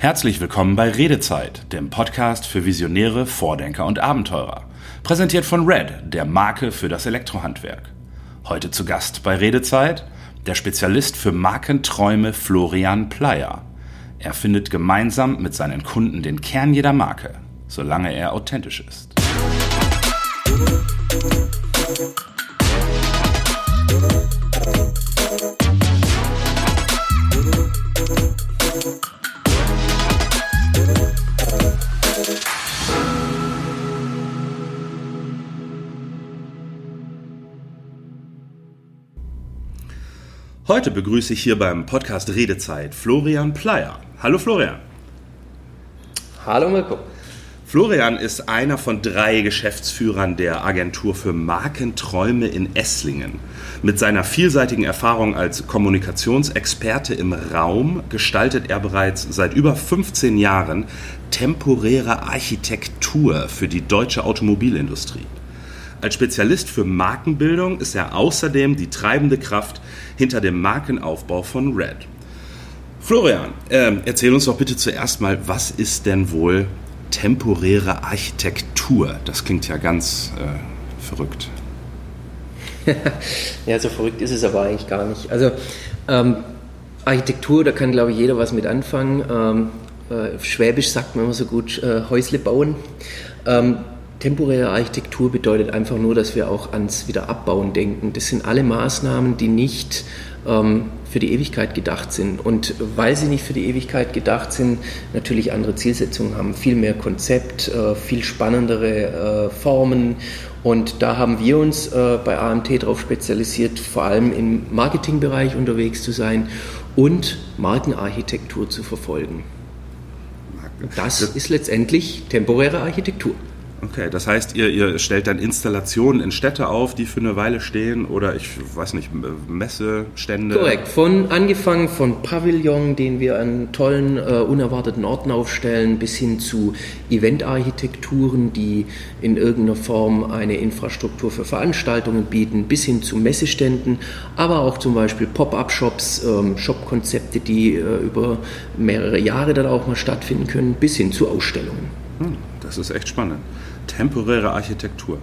Herzlich willkommen bei Redezeit, dem Podcast für Visionäre, Vordenker und Abenteurer. Präsentiert von Red, der Marke für das Elektrohandwerk. Heute zu Gast bei Redezeit der Spezialist für Markenträume Florian Pleyer. Er findet gemeinsam mit seinen Kunden den Kern jeder Marke, solange er authentisch ist. Heute begrüße ich hier beim Podcast Redezeit Florian Pleyer. Hallo Florian. Hallo Mirko. Florian ist einer von drei Geschäftsführern der Agentur für Markenträume in Esslingen. Mit seiner vielseitigen Erfahrung als Kommunikationsexperte im Raum gestaltet er bereits seit über 15 Jahren temporäre Architektur für die deutsche Automobilindustrie. Als Spezialist für Markenbildung ist er außerdem die treibende Kraft hinter dem Markenaufbau von Red. Florian, äh, erzähl uns doch bitte zuerst mal, was ist denn wohl temporäre Architektur? Das klingt ja ganz äh, verrückt. ja, so verrückt ist es aber eigentlich gar nicht. Also ähm, Architektur, da kann glaube ich jeder was mit anfangen. Ähm, äh, Schwäbisch sagt man immer so gut, äh, Häusle bauen. Ähm, Temporäre Architektur bedeutet einfach nur, dass wir auch ans Wiederabbauen denken. Das sind alle Maßnahmen, die nicht ähm, für die Ewigkeit gedacht sind. Und weil sie nicht für die Ewigkeit gedacht sind, natürlich andere Zielsetzungen haben, viel mehr Konzept, äh, viel spannendere äh, Formen. Und da haben wir uns äh, bei AMT darauf spezialisiert, vor allem im Marketingbereich unterwegs zu sein und Markenarchitektur zu verfolgen. Das ist letztendlich temporäre Architektur. Okay, das heißt, ihr, ihr stellt dann Installationen in Städte auf, die für eine Weile stehen oder ich weiß nicht, Messestände? Korrekt, von angefangen von Pavillon, den wir an tollen, äh, unerwarteten Orten aufstellen, bis hin zu Eventarchitekturen, die in irgendeiner Form eine Infrastruktur für Veranstaltungen bieten, bis hin zu Messeständen, aber auch zum Beispiel Pop-up-Shops, ähm, Shop-Konzepte, die äh, über mehrere Jahre dann auch mal stattfinden können, bis hin zu Ausstellungen. Hm, das ist echt spannend temporäre Architektur.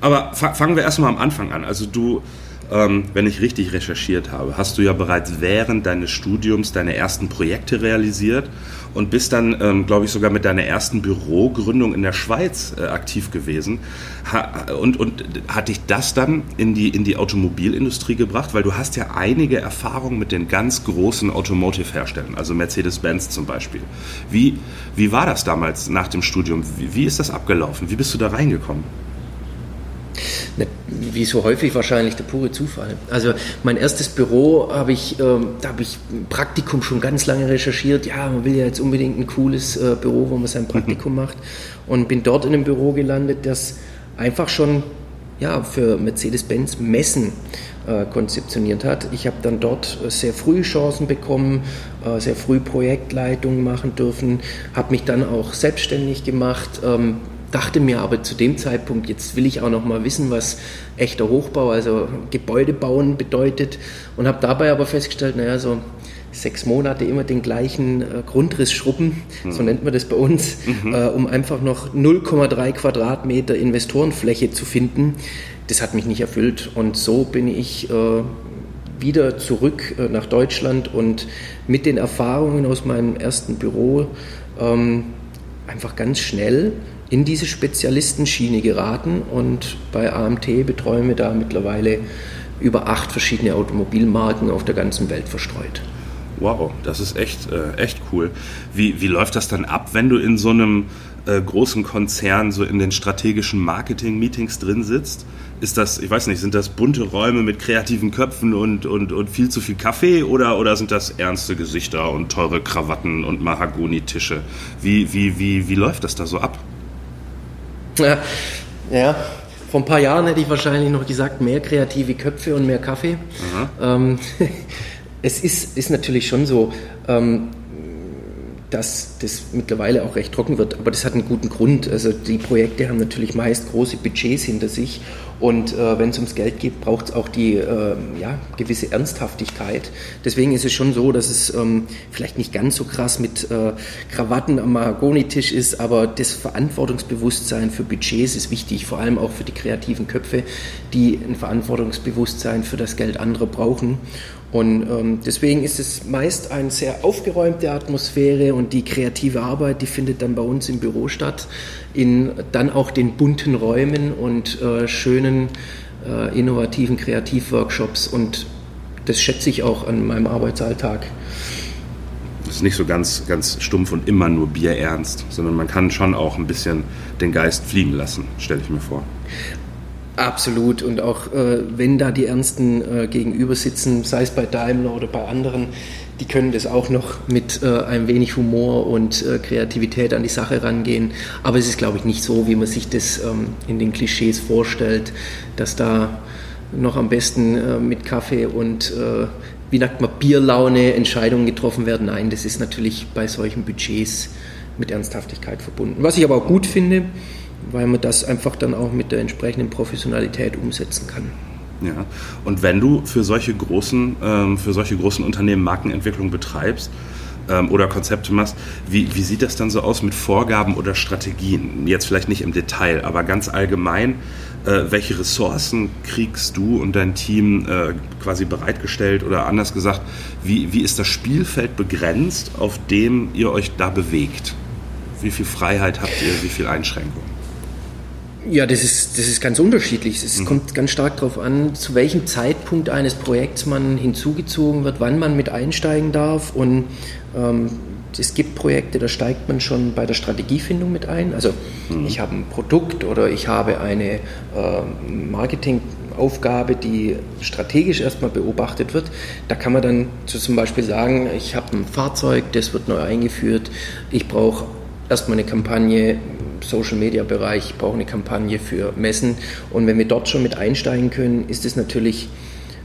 Aber fangen wir erstmal am Anfang an. Also du, ähm, wenn ich richtig recherchiert habe, hast du ja bereits während deines Studiums deine ersten Projekte realisiert und bist dann, ähm, glaube ich, sogar mit deiner ersten Bürogründung in der Schweiz äh, aktiv gewesen. Ha und, und hat dich das dann in die, in die Automobilindustrie gebracht? Weil du hast ja einige Erfahrungen mit den ganz großen Automotive-Herstellern, also Mercedes-Benz zum Beispiel. Wie, wie war das damals nach dem Studium? Wie, wie ist das abgelaufen? Wie bist du da reingekommen? Wie so häufig wahrscheinlich der pure Zufall. Also mein erstes Büro habe ich, ähm, da habe ich Praktikum schon ganz lange recherchiert. Ja, man will ja jetzt unbedingt ein cooles äh, Büro, wo man sein Praktikum mhm. macht. Und bin dort in einem Büro gelandet, das einfach schon ja, für Mercedes-Benz Messen äh, konzeptioniert hat. Ich habe dann dort äh, sehr früh Chancen bekommen, äh, sehr früh Projektleitung machen dürfen, habe mich dann auch selbstständig gemacht. Ähm, dachte mir aber zu dem Zeitpunkt, jetzt will ich auch noch mal wissen, was echter Hochbau, also Gebäude bauen bedeutet und habe dabei aber festgestellt, naja, so sechs Monate immer den gleichen äh, Grundriss schrubben, mhm. so nennt man das bei uns, mhm. äh, um einfach noch 0,3 Quadratmeter Investorenfläche zu finden. Das hat mich nicht erfüllt und so bin ich äh, wieder zurück äh, nach Deutschland und mit den Erfahrungen aus meinem ersten Büro ähm, einfach ganz schnell in diese Spezialistenschiene geraten und bei AMT betreuen wir da mittlerweile über acht verschiedene Automobilmarken auf der ganzen Welt verstreut. Wow, das ist echt, äh, echt cool. Wie, wie läuft das dann ab, wenn du in so einem äh, großen Konzern so in den strategischen Marketing-Meetings drin sitzt? Ist das, ich weiß nicht, sind das bunte Räume mit kreativen Köpfen und, und, und viel zu viel Kaffee oder, oder sind das ernste Gesichter und teure Krawatten und Mahagoni-Tische? Wie, wie, wie, wie läuft das da so ab? Ja, ja, vor ein paar Jahren hätte ich wahrscheinlich noch gesagt, mehr kreative Köpfe und mehr Kaffee. Ähm, es ist, ist natürlich schon so, ähm, dass das mittlerweile auch recht trocken wird. Aber das hat einen guten Grund. Also die Projekte haben natürlich meist große Budgets hinter sich und äh, wenn es ums Geld geht, braucht es auch die äh, ja, gewisse Ernsthaftigkeit. Deswegen ist es schon so, dass es ähm, vielleicht nicht ganz so krass mit äh, Krawatten am Mahagonitisch ist, aber das Verantwortungsbewusstsein für Budgets ist wichtig, vor allem auch für die kreativen Köpfe, die ein Verantwortungsbewusstsein für das Geld anderer brauchen. Und ähm, deswegen ist es meist eine sehr aufgeräumte Atmosphäre und die kreative Arbeit, die findet dann bei uns im Büro statt, in dann auch den bunten Räumen und äh, schönen, äh, innovativen Kreativworkshops und das schätze ich auch an meinem Arbeitsalltag. Das ist nicht so ganz, ganz stumpf und immer nur bierernst, sondern man kann schon auch ein bisschen den Geist fliegen lassen, stelle ich mir vor. Absolut. Und auch äh, wenn da die Ernsten äh, gegenüber sitzen, sei es bei Daimler oder bei anderen, die können das auch noch mit äh, ein wenig Humor und äh, Kreativität an die Sache rangehen. Aber es ist, glaube ich, nicht so, wie man sich das ähm, in den Klischees vorstellt, dass da noch am besten äh, mit Kaffee und äh, wie sagt man, Bierlaune Entscheidungen getroffen werden. Nein, das ist natürlich bei solchen Budgets mit Ernsthaftigkeit verbunden. Was ich aber auch gut finde, weil man das einfach dann auch mit der entsprechenden Professionalität umsetzen kann. Ja, und wenn du für solche großen, ähm, für solche großen Unternehmen Markenentwicklung betreibst ähm, oder Konzepte machst, wie, wie sieht das dann so aus mit Vorgaben oder Strategien? Jetzt vielleicht nicht im Detail, aber ganz allgemein, äh, welche Ressourcen kriegst du und dein Team äh, quasi bereitgestellt oder anders gesagt, wie, wie ist das Spielfeld begrenzt, auf dem ihr euch da bewegt? Wie viel Freiheit habt ihr, wie viel Einschränkungen? Ja, das ist, das ist ganz unterschiedlich. Es mhm. kommt ganz stark darauf an, zu welchem Zeitpunkt eines Projekts man hinzugezogen wird, wann man mit einsteigen darf. Und ähm, es gibt Projekte, da steigt man schon bei der Strategiefindung mit ein. Also mhm. ich habe ein Produkt oder ich habe eine äh, Marketingaufgabe, die strategisch erstmal beobachtet wird. Da kann man dann zum Beispiel sagen, ich habe ein Fahrzeug, das wird neu eingeführt, ich brauche erstmal eine Kampagne Social Media Bereich, ich eine Kampagne für Messen. Und wenn wir dort schon mit einsteigen können, ist es natürlich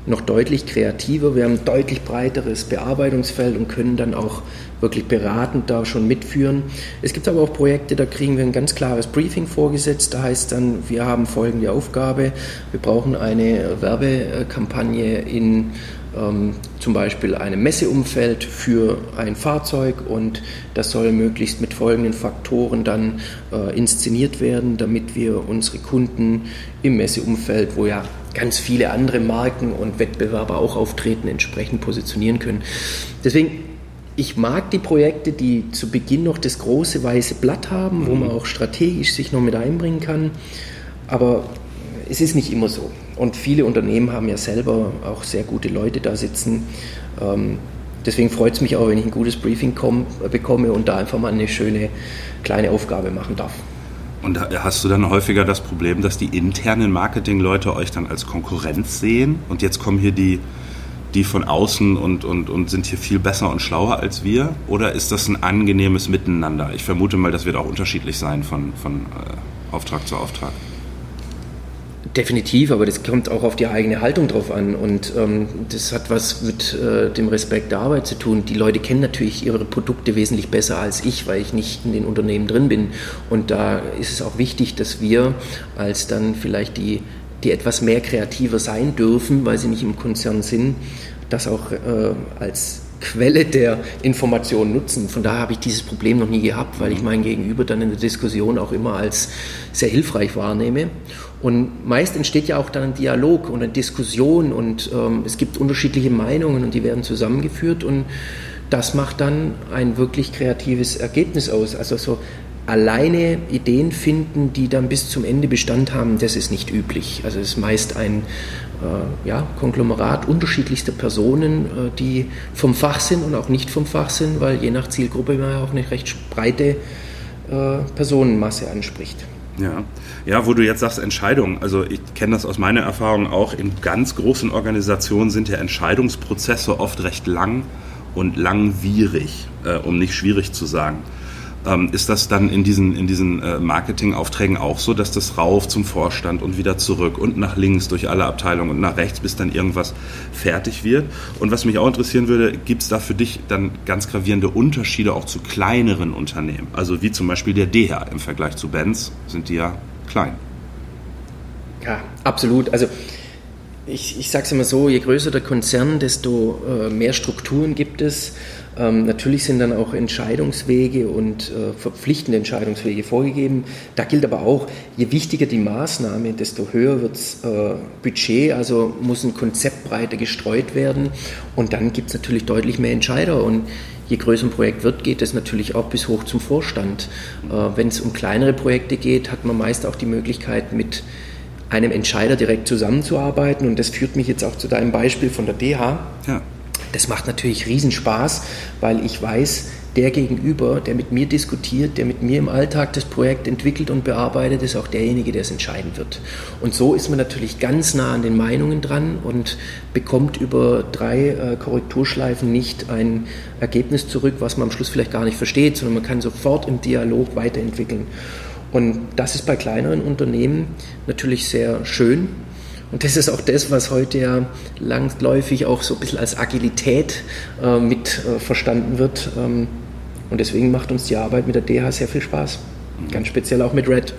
noch deutlich kreativer. Wir haben ein deutlich breiteres Bearbeitungsfeld und können dann auch wirklich beratend da schon mitführen. Es gibt aber auch Projekte, da kriegen wir ein ganz klares Briefing vorgesetzt. Da heißt dann, wir haben folgende Aufgabe. Wir brauchen eine Werbekampagne in ähm, zum Beispiel einem Messeumfeld für ein Fahrzeug und das soll möglichst mit folgenden Faktoren dann äh, inszeniert werden, damit wir unsere Kunden im Messeumfeld, wo ja ganz viele andere Marken und Wettbewerber auch auftreten, entsprechend positionieren können. Deswegen ich mag die Projekte, die zu Beginn noch das große weiße Blatt haben, wo mhm. man auch strategisch sich noch mit einbringen kann. Aber es ist nicht immer so. Und viele Unternehmen haben ja selber auch sehr gute Leute da sitzen. Ähm, deswegen freut es mich auch, wenn ich ein gutes Briefing komm, bekomme und da einfach mal eine schöne kleine Aufgabe machen darf. Und hast du dann häufiger das Problem, dass die internen Marketingleute euch dann als Konkurrenz sehen und jetzt kommen hier die, die von außen und, und, und sind hier viel besser und schlauer als wir? Oder ist das ein angenehmes Miteinander? Ich vermute mal, das wird auch unterschiedlich sein von, von äh, Auftrag zu Auftrag. Definitiv, aber das kommt auch auf die eigene Haltung drauf an und ähm, das hat was mit äh, dem Respekt der Arbeit zu tun. Die Leute kennen natürlich ihre Produkte wesentlich besser als ich, weil ich nicht in den Unternehmen drin bin und da ist es auch wichtig, dass wir als dann vielleicht die, die etwas mehr kreativer sein dürfen, weil sie nicht im Konzern sind, das auch äh, als Quelle der Information nutzen. Von daher habe ich dieses Problem noch nie gehabt, weil ich mein Gegenüber dann in der Diskussion auch immer als sehr hilfreich wahrnehme. Und meist entsteht ja auch dann ein Dialog und eine Diskussion und ähm, es gibt unterschiedliche Meinungen und die werden zusammengeführt und das macht dann ein wirklich kreatives Ergebnis aus. Also so alleine Ideen finden, die dann bis zum Ende Bestand haben, das ist nicht üblich. Also es ist meist ein äh, ja, Konglomerat unterschiedlichster Personen, äh, die vom Fach sind und auch nicht vom Fach sind, weil je nach Zielgruppe man ja auch eine recht breite äh, Personenmasse anspricht. Ja. ja, wo du jetzt sagst Entscheidungen, also ich kenne das aus meiner Erfahrung auch, in ganz großen Organisationen sind ja Entscheidungsprozesse oft recht lang und langwierig, äh, um nicht schwierig zu sagen. Ähm, ist das dann in diesen, in diesen äh, Marketingaufträgen auch so, dass das rauf zum Vorstand und wieder zurück und nach links durch alle Abteilungen und nach rechts, bis dann irgendwas fertig wird? Und was mich auch interessieren würde, gibt es da für dich dann ganz gravierende Unterschiede auch zu kleineren Unternehmen? Also wie zum Beispiel der DH im Vergleich zu Benz sind die ja klein. Ja, absolut. Also ich, ich sage es immer so, je größer der Konzern, desto äh, mehr Strukturen gibt es. Ähm, natürlich sind dann auch Entscheidungswege und äh, verpflichtende Entscheidungswege vorgegeben. Da gilt aber auch, je wichtiger die Maßnahme, desto höher wird das äh, Budget, also muss ein Konzept breiter gestreut werden und dann gibt es natürlich deutlich mehr Entscheider und je größer ein Projekt wird, geht es natürlich auch bis hoch zum Vorstand. Äh, Wenn es um kleinere Projekte geht, hat man meist auch die Möglichkeit mit einem Entscheider direkt zusammenzuarbeiten und das führt mich jetzt auch zu deinem Beispiel von der DH. Ja. Das macht natürlich Riesenspaß, weil ich weiß, der Gegenüber, der mit mir diskutiert, der mit mir im Alltag das Projekt entwickelt und bearbeitet, ist auch derjenige, der es entscheiden wird. Und so ist man natürlich ganz nah an den Meinungen dran und bekommt über drei äh, Korrekturschleifen nicht ein Ergebnis zurück, was man am Schluss vielleicht gar nicht versteht, sondern man kann sofort im Dialog weiterentwickeln. Und das ist bei kleineren Unternehmen natürlich sehr schön, und das ist auch das, was heute ja langläufig auch so ein bisschen als Agilität äh, mit äh, verstanden wird. Ähm, und deswegen macht uns die Arbeit mit der DH sehr viel Spaß. Ganz speziell auch mit Red.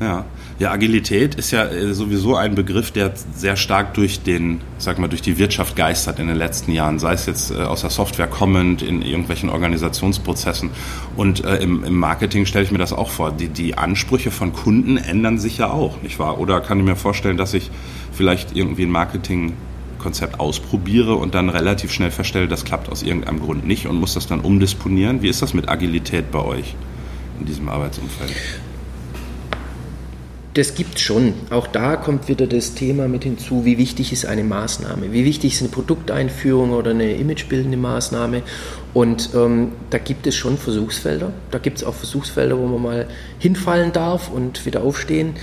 Ja. Ja, Agilität ist ja äh, sowieso ein Begriff, der sehr stark durch den, sag mal, durch die Wirtschaft geistert in den letzten Jahren, sei es jetzt äh, aus der Software kommend, in irgendwelchen Organisationsprozessen. Und äh, im, im, Marketing stelle ich mir das auch vor. Die, die Ansprüche von Kunden ändern sich ja auch, nicht wahr? Oder kann ich mir vorstellen, dass ich vielleicht irgendwie ein Marketingkonzept ausprobiere und dann relativ schnell feststelle, das klappt aus irgendeinem Grund nicht und muss das dann umdisponieren? Wie ist das mit Agilität bei euch in diesem Arbeitsumfeld? Das gibt schon. Auch da kommt wieder das Thema mit hinzu, wie wichtig ist eine Maßnahme, wie wichtig ist eine Produkteinführung oder eine imagebildende Maßnahme. Und ähm, da gibt es schon Versuchsfelder. Da gibt es auch Versuchsfelder, wo man mal hinfallen darf und wieder aufstehen.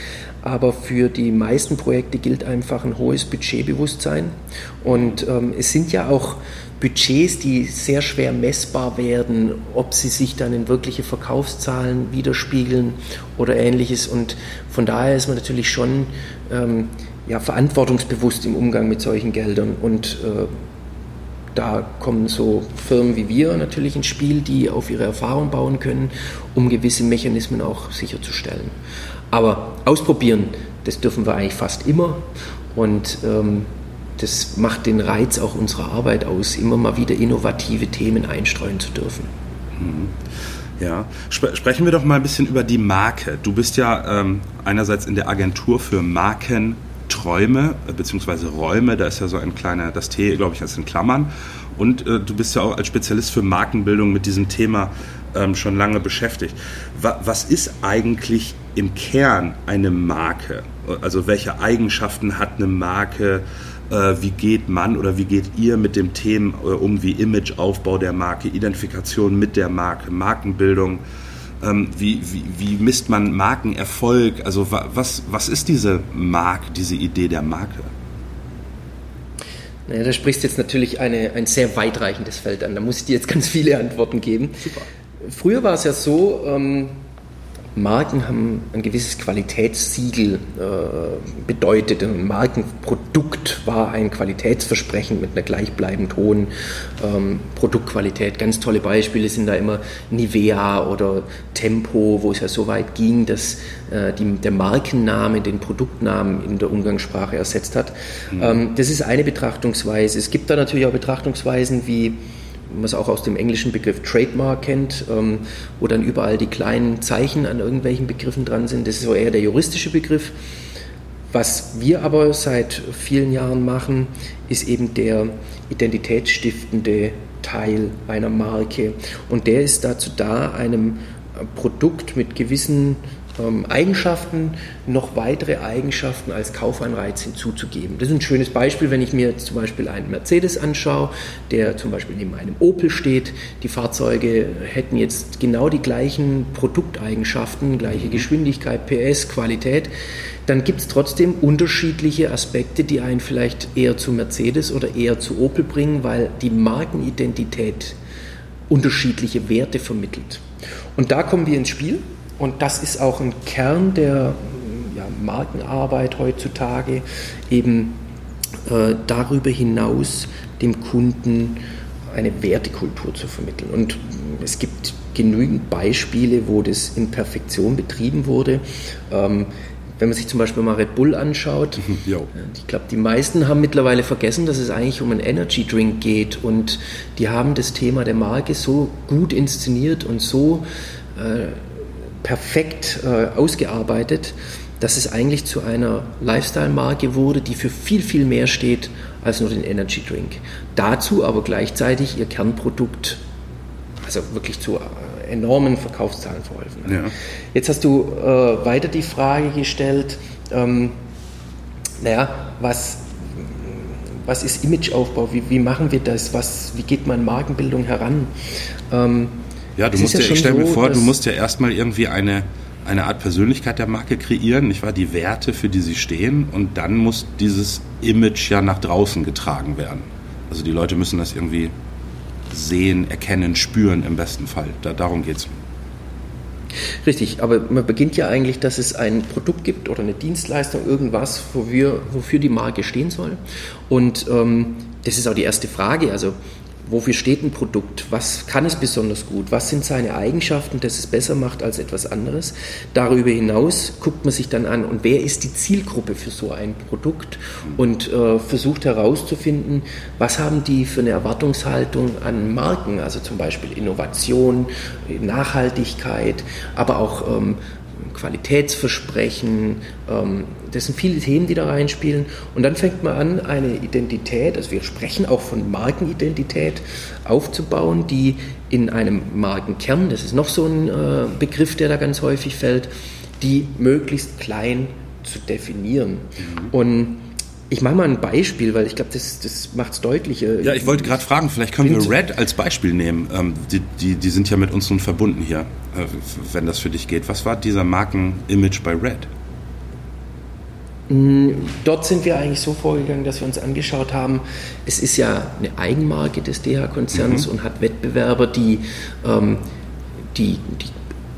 Aber für die meisten Projekte gilt einfach ein hohes Budgetbewusstsein. Und ähm, es sind ja auch Budgets, die sehr schwer messbar werden, ob sie sich dann in wirkliche Verkaufszahlen widerspiegeln oder ähnliches. Und von daher ist man natürlich schon ähm, ja, verantwortungsbewusst im Umgang mit solchen Geldern. Und äh, da kommen so Firmen wie wir natürlich ins Spiel, die auf ihre Erfahrung bauen können, um gewisse Mechanismen auch sicherzustellen. Aber ausprobieren, das dürfen wir eigentlich fast immer. Und ähm, das macht den Reiz auch unserer Arbeit aus, immer mal wieder innovative Themen einstreuen zu dürfen. Mhm. Ja, Sp sprechen wir doch mal ein bisschen über die Marke. Du bist ja ähm, einerseits in der Agentur für Markenträume äh, bzw. Räume, da ist ja so ein kleiner, das T, glaube ich, als in Klammern. Und äh, du bist ja auch als Spezialist für Markenbildung mit diesem Thema ähm, schon lange beschäftigt. Wa was ist eigentlich im Kern eine Marke? Also welche Eigenschaften hat eine Marke? Äh, wie geht man oder wie geht ihr mit dem Themen äh, um wie Imageaufbau der Marke, Identifikation mit der Marke, Markenbildung? Ähm, wie, wie, wie misst man Markenerfolg? Also was, was ist diese Marke, diese Idee der Marke? Naja, da sprichst du jetzt natürlich eine, ein sehr weitreichendes Feld an. Da muss ich dir jetzt ganz viele Antworten geben. Super. Früher war es ja so, ähm, Marken haben ein gewisses Qualitätssiegel äh, bedeutet. Ein Markenprodukt war ein Qualitätsversprechen mit einer gleichbleibend hohen ähm, Produktqualität. Ganz tolle Beispiele sind da immer Nivea oder Tempo, wo es ja so weit ging, dass äh, die, der Markenname den Produktnamen in der Umgangssprache ersetzt hat. Mhm. Ähm, das ist eine Betrachtungsweise. Es gibt da natürlich auch Betrachtungsweisen wie man es auch aus dem englischen Begriff Trademark kennt, ähm, wo dann überall die kleinen Zeichen an irgendwelchen Begriffen dran sind. Das ist so eher der juristische Begriff. Was wir aber seit vielen Jahren machen, ist eben der identitätsstiftende Teil einer Marke. Und der ist dazu da, einem Produkt mit gewissen ähm, Eigenschaften noch weitere Eigenschaften als Kaufanreiz hinzuzugeben. Das ist ein schönes Beispiel, wenn ich mir zum Beispiel einen Mercedes anschaue, der zum Beispiel neben einem Opel steht. Die Fahrzeuge hätten jetzt genau die gleichen Produkteigenschaften, gleiche Geschwindigkeit, PS, Qualität. Dann gibt es trotzdem unterschiedliche Aspekte, die einen vielleicht eher zu Mercedes oder eher zu Opel bringen, weil die Markenidentität unterschiedliche Werte vermittelt. Und da kommen wir ins Spiel und das ist auch ein Kern der ja, Markenarbeit heutzutage, eben äh, darüber hinaus dem Kunden eine Wertekultur zu vermitteln. Und es gibt genügend Beispiele, wo das in Perfektion betrieben wurde. Ähm, wenn man sich zum Beispiel mal Red Bull anschaut, jo. ich glaube, die meisten haben mittlerweile vergessen, dass es eigentlich um einen Energy Drink geht und die haben das Thema der Marke so gut inszeniert und so äh, perfekt äh, ausgearbeitet, dass es eigentlich zu einer Lifestyle-Marke wurde, die für viel, viel mehr steht als nur den Energy Drink. Dazu aber gleichzeitig ihr Kernprodukt, also wirklich zu äh, enormen Verkaufszahlen verholfen hat. Ja. Jetzt hast du äh, weiter die Frage gestellt, ähm, naja, was, was ist Imageaufbau? Wie, wie machen wir das? Was, wie geht man Markenbildung heran? Ähm, ja, du musst ja, ich stelle so, mir vor, du musst ja erstmal irgendwie eine eine Art Persönlichkeit der Marke kreieren, nicht wahr? Die Werte, für die sie stehen und dann muss dieses Image ja nach draußen getragen werden. Also die Leute müssen das irgendwie sehen, erkennen, spüren im besten Fall. Da, darum geht es. Richtig, aber man beginnt ja eigentlich, dass es ein Produkt gibt oder eine Dienstleistung, irgendwas, wofür, wofür die Marke stehen soll. Und ähm, das ist auch die erste Frage. Also wofür steht ein Produkt, was kann es besonders gut, was sind seine Eigenschaften, dass es besser macht als etwas anderes. Darüber hinaus guckt man sich dann an, und wer ist die Zielgruppe für so ein Produkt? Und äh, versucht herauszufinden, was haben die für eine Erwartungshaltung an Marken, also zum Beispiel Innovation, Nachhaltigkeit, aber auch ähm, Qualitätsversprechen. Ähm, das sind viele Themen, die da reinspielen. Und dann fängt man an, eine Identität, also wir sprechen auch von Markenidentität, aufzubauen, die in einem Markenkern, das ist noch so ein äh, Begriff, der da ganz häufig fällt, die möglichst klein zu definieren. Mhm. Und ich mache mal ein Beispiel, weil ich glaube, das, das macht es deutlicher. Ja, ich wollte gerade fragen, vielleicht können wir Red als Beispiel nehmen. Ähm, die, die, die sind ja mit uns nun verbunden hier, äh, wenn das für dich geht. Was war dieser Markenimage bei Red? Mm, dort sind wir eigentlich so vorgegangen, dass wir uns angeschaut haben, es ist ja eine Eigenmarke des DH-Konzerns mhm. und hat Wettbewerber, die, ähm, die, die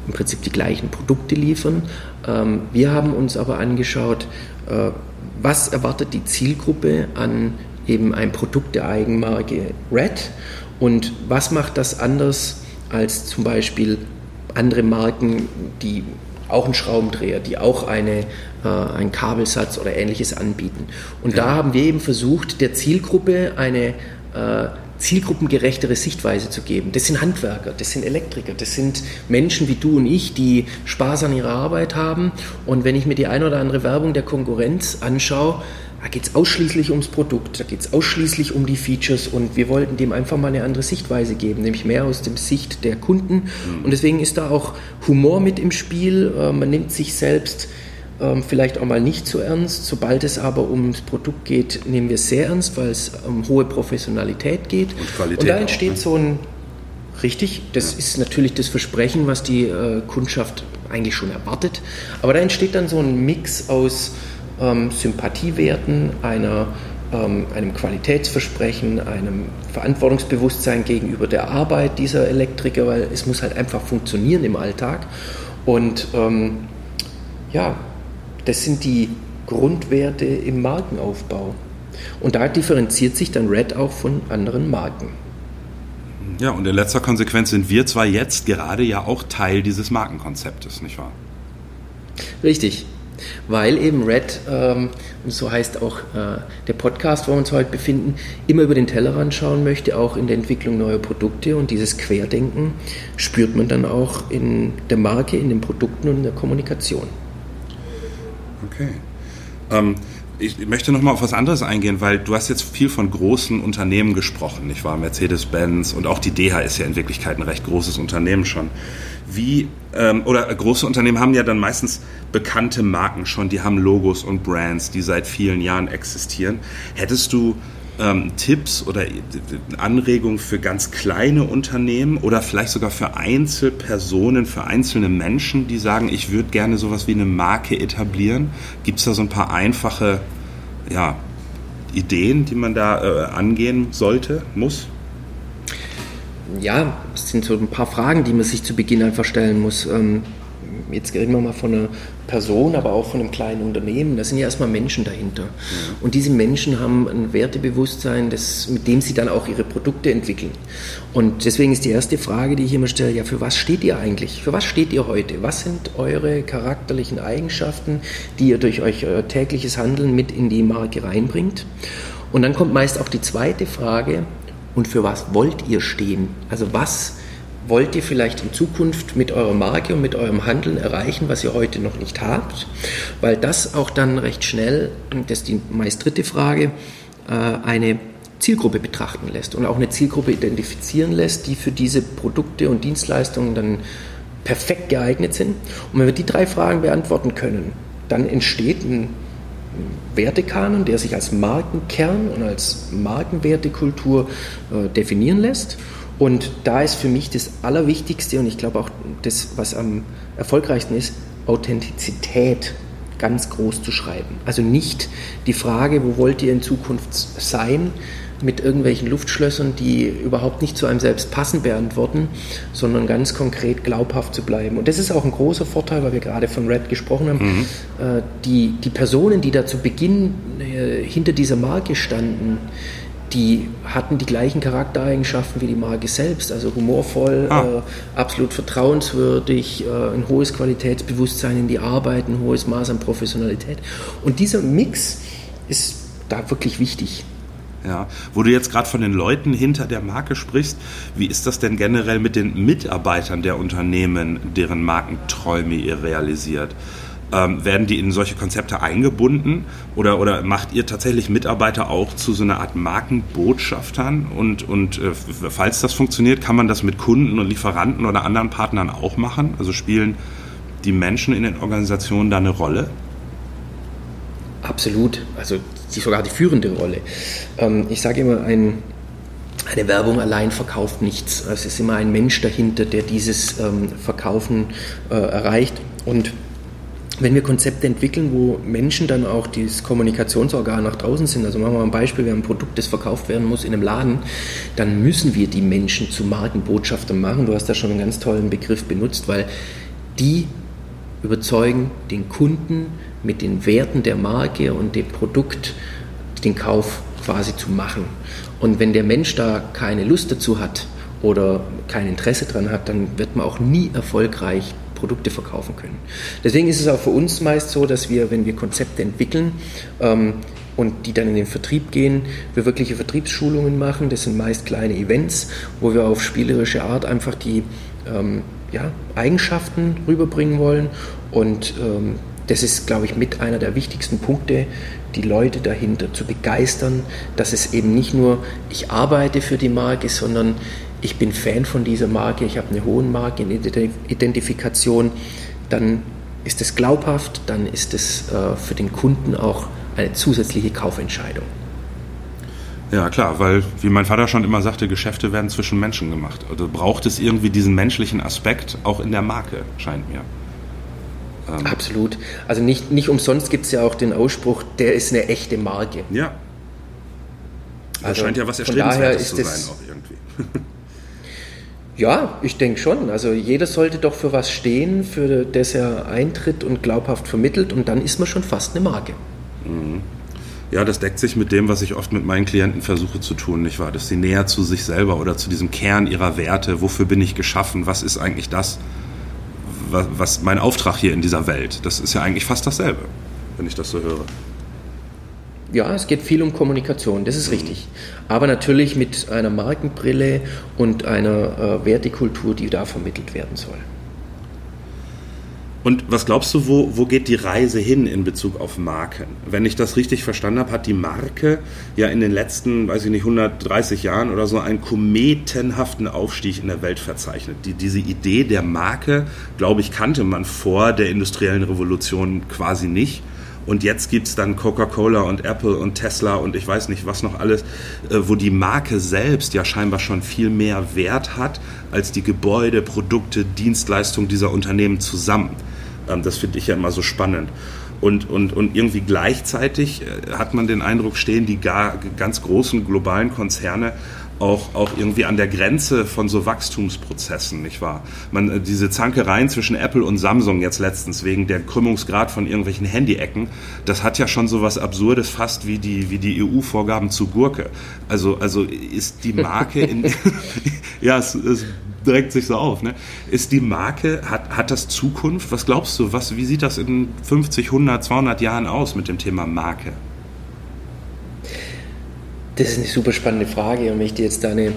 im Prinzip die gleichen Produkte liefern. Ähm, wir haben uns aber angeschaut, äh, was erwartet die Zielgruppe an eben ein Produkt der Eigenmarke Red und was macht das anders als zum Beispiel andere Marken, die auch einen Schraubendreher, die auch eine, äh, einen Kabelsatz oder ähnliches anbieten. Und ja. da haben wir eben versucht, der Zielgruppe eine äh, zielgruppengerechtere Sichtweise zu geben. Das sind Handwerker, das sind Elektriker, das sind Menschen wie du und ich, die Spaß an ihrer Arbeit haben. Und wenn ich mir die ein oder andere Werbung der Konkurrenz anschaue, da geht es ausschließlich ums Produkt, da geht es ausschließlich um die Features und wir wollten dem einfach mal eine andere Sichtweise geben, nämlich mehr aus dem Sicht der Kunden. Mhm. Und deswegen ist da auch Humor mit im Spiel. Äh, man nimmt sich selbst ähm, vielleicht auch mal nicht so ernst. Sobald es aber ums Produkt geht, nehmen wir es sehr ernst, weil es um hohe Professionalität geht. Und Qualität. Und da entsteht auch, ne? so ein, richtig, das ja. ist natürlich das Versprechen, was die äh, Kundschaft eigentlich schon erwartet. Aber da entsteht dann so ein Mix aus ähm, Sympathiewerten, einer ähm, einem Qualitätsversprechen, einem Verantwortungsbewusstsein gegenüber der Arbeit dieser Elektriker, weil es muss halt einfach funktionieren im Alltag. Und ähm, ja, das sind die Grundwerte im Markenaufbau. Und da differenziert sich dann Red auch von anderen Marken. Ja, und in letzter Konsequenz sind wir zwar jetzt gerade ja auch Teil dieses Markenkonzeptes, nicht wahr? Richtig, weil eben Red, ähm, und so heißt auch äh, der Podcast, wo wir uns heute befinden, immer über den Tellerrand schauen möchte, auch in der Entwicklung neuer Produkte und dieses Querdenken spürt man dann auch in der Marke, in den Produkten und in der Kommunikation. Okay. Ähm, ich möchte noch mal auf was anderes eingehen, weil du hast jetzt viel von großen Unternehmen gesprochen, nicht wahr? Mercedes-Benz und auch die DH ist ja in Wirklichkeit ein recht großes Unternehmen schon. Wie ähm, oder große Unternehmen haben ja dann meistens bekannte Marken schon, die haben Logos und Brands, die seit vielen Jahren existieren. Hättest du ähm, Tipps oder Anregungen für ganz kleine Unternehmen oder vielleicht sogar für Einzelpersonen, für einzelne Menschen, die sagen, ich würde gerne sowas wie eine Marke etablieren? Gibt es da so ein paar einfache ja, Ideen, die man da äh, angehen sollte, muss? ja, es sind so ein paar Fragen, die man sich zu Beginn einfach stellen muss. Ähm, jetzt reden wir mal von einer Person, aber auch von einem kleinen Unternehmen. Da sind ja erstmal Menschen dahinter. Ja. Und diese Menschen haben ein Wertebewusstsein, das, mit dem sie dann auch ihre Produkte entwickeln. Und deswegen ist die erste Frage, die ich immer stelle, ja, für was steht ihr eigentlich? Für was steht ihr heute? Was sind eure charakterlichen Eigenschaften, die ihr durch euch euer tägliches Handeln mit in die Marke reinbringt? Und dann kommt meist auch die zweite Frage, und für was wollt ihr stehen? Also was wollt ihr vielleicht in Zukunft mit eurer Marke und mit eurem Handeln erreichen, was ihr heute noch nicht habt? Weil das auch dann recht schnell, das ist die meist dritte Frage, äh, eine Zielgruppe betrachten lässt und auch eine Zielgruppe identifizieren lässt, die für diese Produkte und Dienstleistungen dann perfekt geeignet sind. Und wenn wir die drei Fragen beantworten können, dann entsteht ein Wertekanon, der sich als Markenkern und als Markenwertekultur äh, definieren lässt. Und da ist für mich das Allerwichtigste und ich glaube auch das, was am erfolgreichsten ist, Authentizität ganz groß zu schreiben. Also nicht die Frage, wo wollt ihr in Zukunft sein, mit irgendwelchen Luftschlössern, die überhaupt nicht zu einem selbst passen, beantworten, sondern ganz konkret glaubhaft zu bleiben. Und das ist auch ein großer Vorteil, weil wir gerade von Red gesprochen haben. Mhm. Äh, die, die Personen, die da zu Beginn äh, hinter dieser Marke standen, die hatten die gleichen Charaktereigenschaften wie die Marke selbst, also humorvoll, ah. äh, absolut vertrauenswürdig, äh, ein hohes Qualitätsbewusstsein in die Arbeit, ein hohes Maß an Professionalität. Und dieser Mix ist da wirklich wichtig. Ja, wo du jetzt gerade von den Leuten hinter der Marke sprichst, wie ist das denn generell mit den Mitarbeitern der Unternehmen, deren Markenträume ihr realisiert? Ähm, werden die in solche Konzepte eingebunden oder, oder macht ihr tatsächlich Mitarbeiter auch zu so einer Art Markenbotschaftern? Und, und äh, falls das funktioniert, kann man das mit Kunden und Lieferanten oder anderen Partnern auch machen? Also spielen die Menschen in den Organisationen da eine Rolle? Absolut. Also sogar die führende Rolle. Ähm, ich sage immer, ein, eine Werbung allein verkauft nichts. Es ist immer ein Mensch dahinter, der dieses ähm, Verkaufen äh, erreicht. Und wenn wir Konzepte entwickeln, wo Menschen dann auch dieses Kommunikationsorgan nach draußen sind, also machen wir mal ein Beispiel, wir haben ein Produkt, das verkauft werden muss in einem Laden, dann müssen wir die Menschen zu Markenbotschaftern machen. Du hast da schon einen ganz tollen Begriff benutzt, weil die überzeugen den Kunden mit den Werten der Marke und dem Produkt den Kauf quasi zu machen. Und wenn der Mensch da keine Lust dazu hat oder kein Interesse daran hat, dann wird man auch nie erfolgreich Produkte verkaufen können. Deswegen ist es auch für uns meist so, dass wir, wenn wir Konzepte entwickeln ähm, und die dann in den Vertrieb gehen, wir wirkliche Vertriebsschulungen machen. Das sind meist kleine Events, wo wir auf spielerische Art einfach die ähm, ja, Eigenschaften rüberbringen wollen. Und ähm, das ist, glaube ich, mit einer der wichtigsten Punkte, die Leute dahinter zu begeistern, dass es eben nicht nur ich arbeite für die Marke, sondern ich bin Fan von dieser Marke, ich habe eine hohe Markenidentifikation, dann ist es glaubhaft, dann ist es äh, für den Kunden auch eine zusätzliche Kaufentscheidung. Ja, klar, weil, wie mein Vater schon immer sagte, Geschäfte werden zwischen Menschen gemacht. Also braucht es irgendwie diesen menschlichen Aspekt auch in der Marke, scheint mir. Ähm Absolut. Also nicht, nicht umsonst gibt es ja auch den Ausspruch, der ist eine echte Marke. Ja. Das also scheint ja was Erstrebenswertes zu sein auch irgendwie. Ja, ich denke schon. Also jeder sollte doch für was stehen, für das er eintritt und glaubhaft vermittelt und dann ist man schon fast eine Marke. Mhm. Ja, das deckt sich mit dem, was ich oft mit meinen Klienten versuche zu tun, nicht wahr? Dass sie näher zu sich selber oder zu diesem Kern ihrer Werte, wofür bin ich geschaffen, was ist eigentlich das, was, was mein Auftrag hier in dieser Welt? Das ist ja eigentlich fast dasselbe, wenn ich das so höre. Ja, es geht viel um Kommunikation, das ist mhm. richtig. Aber natürlich mit einer Markenbrille und einer äh, Wertekultur, die da vermittelt werden soll. Und was glaubst du, wo, wo geht die Reise hin in Bezug auf Marken? Wenn ich das richtig verstanden habe, hat die Marke ja in den letzten, weiß ich nicht, 130 Jahren oder so einen kometenhaften Aufstieg in der Welt verzeichnet. Die, diese Idee der Marke, glaube ich, kannte man vor der industriellen Revolution quasi nicht. Und jetzt gibt es dann Coca-Cola und Apple und Tesla und ich weiß nicht was noch alles, äh, wo die Marke selbst ja scheinbar schon viel mehr Wert hat als die Gebäude, Produkte, Dienstleistungen dieser Unternehmen zusammen. Ähm, das finde ich ja immer so spannend. Und, und, und irgendwie gleichzeitig äh, hat man den Eindruck, stehen die gar, ganz großen globalen Konzerne auch, auch irgendwie an der Grenze von so Wachstumsprozessen, nicht wahr? Man, äh, diese Zankereien zwischen Apple und Samsung jetzt letztens wegen der Krümmungsgrad von irgendwelchen Handyecken, das hat ja schon so was Absurdes fast wie die, wie die EU-Vorgaben zu Gurke. Also, also ist die Marke in, ja, es, es drängt sich so auf, ne? Ist die Marke, hat, hat das Zukunft? Was glaubst du, was, wie sieht das in 50, 100, 200 Jahren aus mit dem Thema Marke? Das ist eine super spannende Frage und wenn ich dir jetzt da eine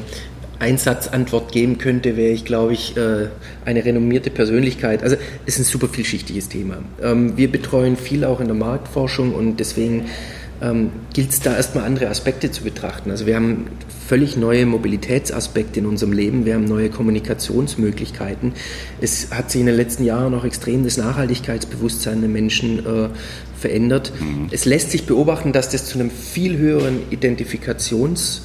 Einsatzantwort geben könnte, wäre ich, glaube ich, äh, eine renommierte Persönlichkeit. Also es ist ein super vielschichtiges Thema. Ähm, wir betreuen viel auch in der Marktforschung und deswegen ähm, gilt es da erstmal andere Aspekte zu betrachten. Also wir haben völlig neue Mobilitätsaspekte in unserem Leben, wir haben neue Kommunikationsmöglichkeiten. Es hat sich in den letzten Jahren auch extrem das Nachhaltigkeitsbewusstsein der Menschen äh, verändert. Mhm. Es lässt sich beobachten, dass das zu einem viel höheren Identifikations-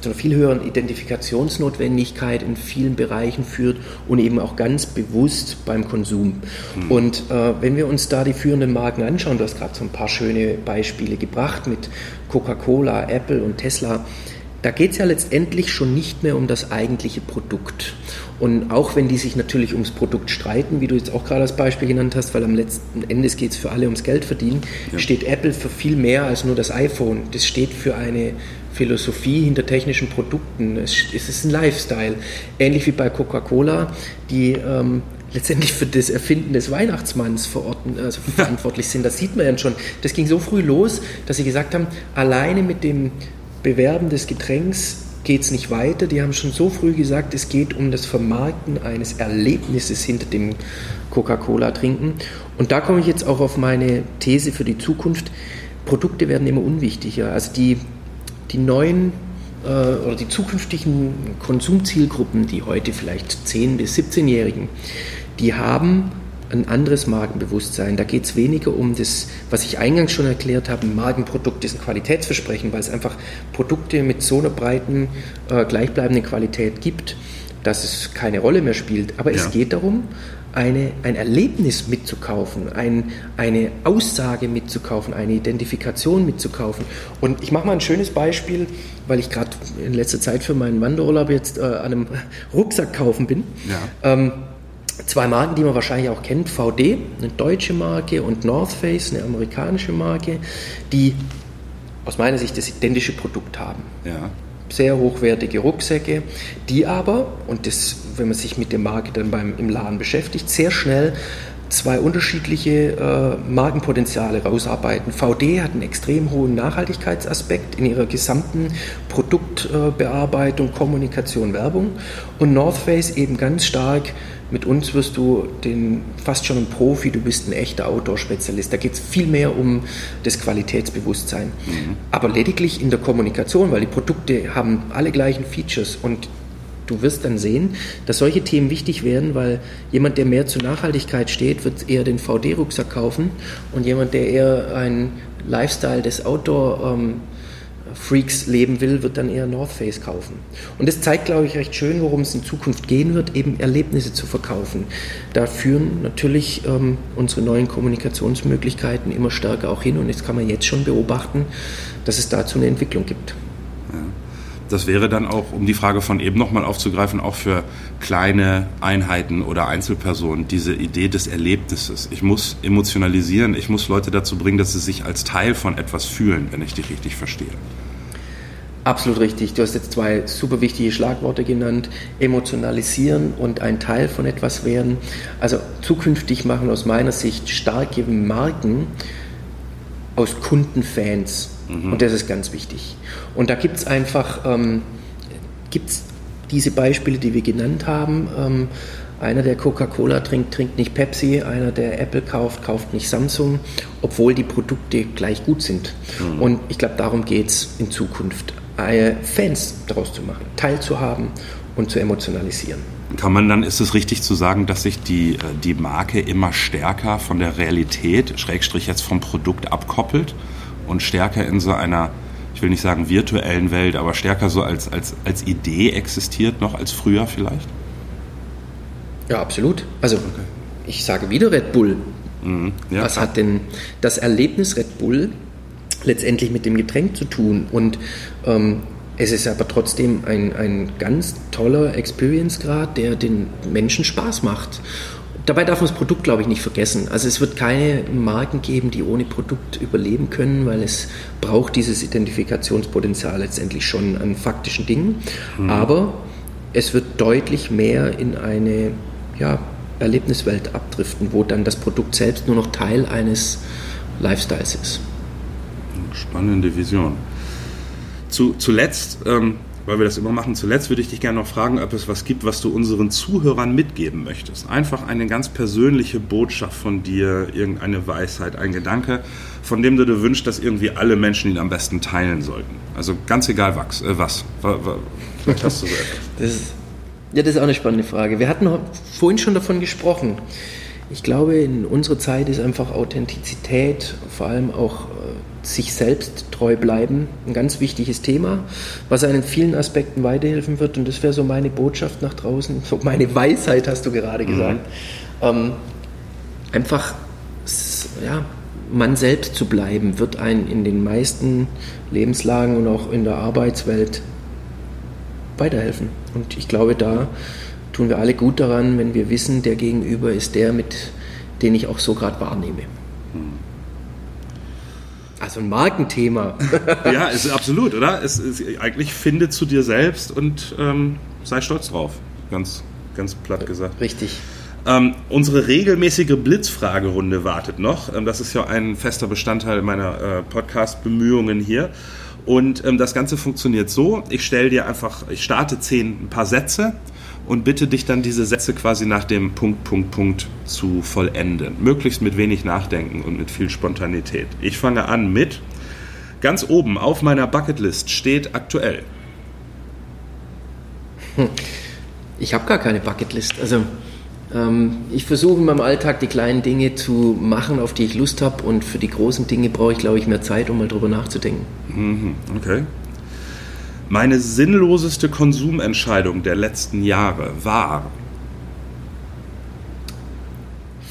zu einer viel höheren Identifikationsnotwendigkeit in vielen Bereichen führt und eben auch ganz bewusst beim Konsum. Mhm. Und äh, wenn wir uns da die führenden Marken anschauen, du hast gerade so ein paar schöne Beispiele gebracht mit Coca-Cola, Apple und Tesla, da geht es ja letztendlich schon nicht mehr um das eigentliche Produkt. Und auch wenn die sich natürlich ums Produkt streiten, wie du jetzt auch gerade als Beispiel genannt hast, weil am letzten Endes geht es für alle ums Geld verdienen, ja. steht Apple für viel mehr als nur das iPhone. Das steht für eine Philosophie hinter technischen Produkten. Es, ist ein Lifestyle. Ähnlich wie bei Coca-Cola, die ähm, letztendlich für das Erfinden des Weihnachtsmanns verorten, also verantwortlich sind. Das sieht man ja schon. Das ging so früh los, dass sie gesagt haben, alleine mit dem Bewerben des Getränks geht es nicht weiter. Die haben schon so früh gesagt, es geht um das Vermarkten eines Erlebnisses hinter dem Coca-Cola-Trinken. Und da komme ich jetzt auch auf meine These für die Zukunft. Produkte werden immer unwichtiger. Also die, die neuen äh, oder die zukünftigen Konsumzielgruppen, die heute vielleicht 10- bis 17-Jährigen, die haben ein anderes Markenbewusstsein. Da geht es weniger um das, was ich eingangs schon erklärt habe, ein Markenprodukt ist ein Qualitätsversprechen, weil es einfach Produkte mit so einer breiten, äh, gleichbleibenden Qualität gibt, dass es keine Rolle mehr spielt. Aber ja. es geht darum, eine, ein Erlebnis mitzukaufen, ein, eine Aussage mitzukaufen, eine Identifikation mitzukaufen. Und ich mache mal ein schönes Beispiel, weil ich gerade in letzter Zeit für meinen Wanderurlaub jetzt äh, an einem Rucksack kaufen bin. Ja. Ähm, zwei Marken, die man wahrscheinlich auch kennt, VD, eine deutsche Marke und North Face, eine amerikanische Marke, die aus meiner Sicht das identische Produkt haben. Ja. Sehr hochwertige Rucksäcke, die aber, und das, wenn man sich mit der Marke dann beim, im Laden beschäftigt, sehr schnell zwei unterschiedliche äh, Markenpotenziale rausarbeiten. VD hat einen extrem hohen Nachhaltigkeitsaspekt in ihrer gesamten Produktbearbeitung, äh, Kommunikation, Werbung und North Face eben ganz stark mit uns wirst du den, fast schon ein Profi, du bist ein echter Outdoor-Spezialist. Da geht es viel mehr um das Qualitätsbewusstsein. Mhm. Aber lediglich in der Kommunikation, weil die Produkte haben alle gleichen Features und du wirst dann sehen, dass solche Themen wichtig werden, weil jemand, der mehr zur Nachhaltigkeit steht, wird eher den VD-Rucksack kaufen und jemand, der eher ein Lifestyle des Outdoor ähm, Freaks leben will, wird dann eher North Face kaufen. Und das zeigt, glaube ich, recht schön, worum es in Zukunft gehen wird, eben Erlebnisse zu verkaufen. Da führen natürlich ähm, unsere neuen Kommunikationsmöglichkeiten immer stärker auch hin und das kann man jetzt schon beobachten, dass es dazu eine Entwicklung gibt. Das wäre dann auch, um die Frage von eben nochmal aufzugreifen, auch für kleine Einheiten oder Einzelpersonen diese Idee des Erlebnisses. Ich muss emotionalisieren, ich muss Leute dazu bringen, dass sie sich als Teil von etwas fühlen, wenn ich dich richtig verstehe. Absolut richtig. Du hast jetzt zwei super wichtige Schlagworte genannt. Emotionalisieren und ein Teil von etwas werden. Also zukünftig machen aus meiner Sicht starke Marken aus Kundenfans Mhm. Und das ist ganz wichtig. Und da gibt es einfach ähm, gibt's diese Beispiele, die wir genannt haben. Ähm, einer, der Coca-Cola trinkt, trinkt nicht Pepsi. Einer, der Apple kauft, kauft nicht Samsung, obwohl die Produkte gleich gut sind. Mhm. Und ich glaube, darum geht es in Zukunft, äh, Fans daraus zu machen, teilzuhaben und zu emotionalisieren. Kann man dann, ist es richtig zu sagen, dass sich die, äh, die Marke immer stärker von der Realität, Schrägstrich jetzt vom Produkt abkoppelt? Und stärker in so einer, ich will nicht sagen virtuellen Welt, aber stärker so als, als, als Idee existiert noch als früher vielleicht? Ja, absolut. Also okay. ich sage wieder Red Bull. Mhm. Ja, Was klar. hat denn das Erlebnis Red Bull letztendlich mit dem Getränk zu tun? Und ähm, Es ist aber trotzdem ein, ein ganz toller Experience-Grad, der den Menschen Spaß macht. Dabei darf man das Produkt, glaube ich, nicht vergessen. Also es wird keine Marken geben, die ohne Produkt überleben können, weil es braucht dieses Identifikationspotenzial letztendlich schon an faktischen Dingen. Mhm. Aber es wird deutlich mehr in eine ja, Erlebniswelt abdriften, wo dann das Produkt selbst nur noch Teil eines Lifestyles ist. Spannende Vision. Zu, zuletzt, ähm, weil wir das immer machen, zuletzt würde ich dich gerne noch fragen, ob es was gibt, was du unseren Zuhörern mitgeben möchtest. Einfach eine ganz persönliche Botschaft von dir, irgendeine Weisheit, ein Gedanke, von dem du dir wünschst, dass irgendwie alle Menschen ihn am besten teilen sollten. Also ganz egal was. Äh, was. Vielleicht hast du so etwas. Das ist, ja, das ist auch eine spannende Frage. Wir hatten vorhin schon davon gesprochen. Ich glaube, in unserer Zeit ist einfach Authentizität, vor allem auch äh, sich selbst treu bleiben, ein ganz wichtiges Thema, was einem in vielen Aspekten weiterhelfen wird. Und das wäre so meine Botschaft nach draußen, so meine Weisheit, hast du gerade mhm. gesagt. Ähm, einfach, ja, man selbst zu bleiben, wird einen in den meisten Lebenslagen und auch in der Arbeitswelt weiterhelfen. Und ich glaube, da tun wir alle gut daran, wenn wir wissen, der Gegenüber ist der, mit den ich auch so gerade wahrnehme. Also ein Markenthema. ja, ist absolut, oder? Es ist, eigentlich finde zu dir selbst und ähm, sei stolz drauf. Ganz, ganz platt gesagt. Richtig. Ähm, unsere regelmäßige Blitzfragerunde wartet noch. Ähm, das ist ja ein fester Bestandteil meiner äh, Podcast-Bemühungen hier. Und ähm, das Ganze funktioniert so: Ich stelle dir einfach, ich starte zehn ein paar Sätze und bitte dich dann diese Sätze quasi nach dem Punkt, Punkt, Punkt zu vollenden. Möglichst mit wenig Nachdenken und mit viel Spontanität. Ich fange an mit ganz oben auf meiner Bucketlist steht aktuell. Hm. Ich habe gar keine Bucketlist. Also ähm, ich versuche in meinem Alltag die kleinen Dinge zu machen, auf die ich Lust habe. Und für die großen Dinge brauche ich, glaube ich, mehr Zeit, um mal drüber nachzudenken. Mhm. Okay. Meine sinnloseste Konsumentscheidung der letzten Jahre war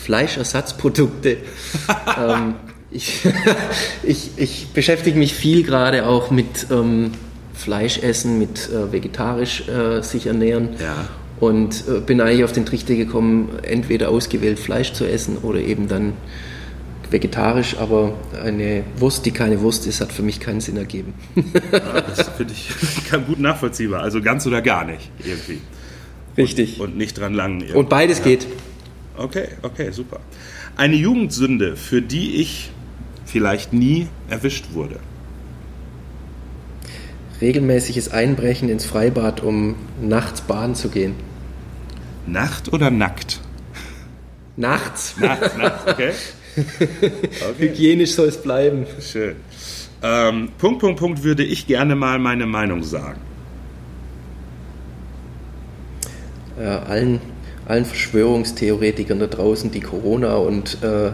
Fleischersatzprodukte. ähm, ich, ich, ich, beschäftige mich viel gerade auch mit ähm, Fleischessen, mit äh, vegetarisch äh, sich ernähren. Ja. Und äh, bin eigentlich auf den Trichter gekommen, entweder ausgewählt Fleisch zu essen oder eben dann vegetarisch, aber eine Wurst, die keine Wurst ist, hat für mich keinen Sinn ergeben. ja, das finde ich gut nachvollziehbar. Also ganz oder gar nicht irgendwie. Richtig. Und, und nicht dran lang. Irgendwie. Und beides ja. geht. Okay, okay, super. Eine Jugendsünde, für die ich vielleicht nie erwischt wurde. Regelmäßiges Einbrechen ins Freibad, um nachts baden zu gehen. Nacht oder nackt? Nachts. Nachts, nachts, okay. Okay. Hygienisch soll es bleiben. Schön. Ähm, Punkt, Punkt, Punkt würde ich gerne mal meine Meinung sagen. Äh, allen, allen Verschwörungstheoretikern da draußen, die Corona und äh,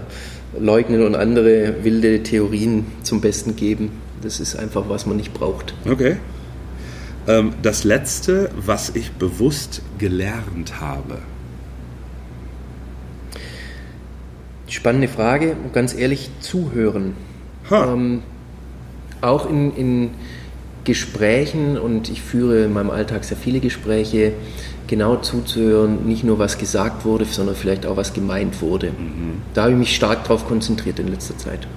leugnen und andere wilde Theorien zum Besten geben. Das ist einfach, was man nicht braucht. Okay. Ähm, das letzte, was ich bewusst gelernt habe. Spannende Frage und ganz ehrlich, zuhören. Ähm, auch in, in Gesprächen und ich führe in meinem Alltag sehr viele Gespräche, genau zuzuhören, nicht nur was gesagt wurde, sondern vielleicht auch was gemeint wurde. Mhm. Da habe ich mich stark darauf konzentriert in letzter Zeit.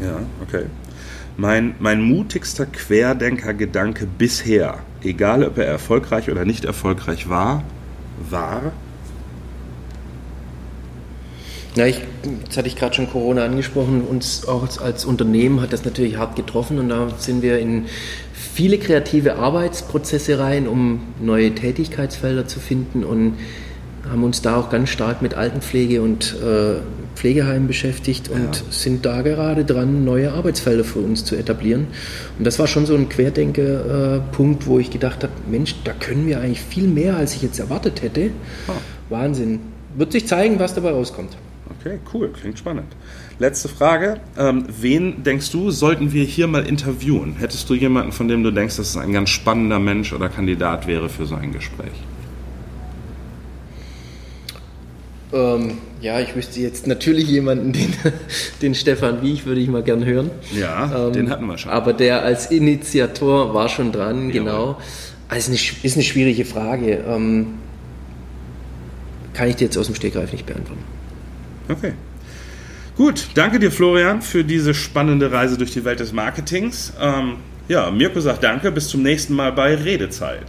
Ja, okay. Mein, mein mutigster Querdenker-Gedanke bisher, egal ob er erfolgreich oder nicht erfolgreich war, war, ja, ich, jetzt hatte ich gerade schon Corona angesprochen. Uns auch als Unternehmen hat das natürlich hart getroffen und da sind wir in viele kreative Arbeitsprozesse rein, um neue Tätigkeitsfelder zu finden und haben uns da auch ganz stark mit Altenpflege und äh, Pflegeheimen beschäftigt und ja. sind da gerade dran, neue Arbeitsfelder für uns zu etablieren. Und das war schon so ein Querdenker-Punkt, äh, wo ich gedacht habe, Mensch, da können wir eigentlich viel mehr, als ich jetzt erwartet hätte. Oh. Wahnsinn. Wird sich zeigen, was dabei rauskommt. Okay, cool, klingt spannend. Letzte Frage. Ähm, wen denkst du, sollten wir hier mal interviewen? Hättest du jemanden, von dem du denkst, dass es ein ganz spannender Mensch oder Kandidat wäre für so ein Gespräch? Ähm, ja, ich wüsste jetzt natürlich jemanden, den, den Stefan Wiech würde ich mal gern hören. Ja, ähm, den hatten wir schon. Aber der als Initiator war schon dran, Jawohl. genau. Also eine, ist eine schwierige Frage. Ähm, kann ich dir jetzt aus dem Stegreif nicht beantworten. Okay. Gut, danke dir, Florian, für diese spannende Reise durch die Welt des Marketings. Ähm, ja, Mirko sagt danke, bis zum nächsten Mal bei Redezeit.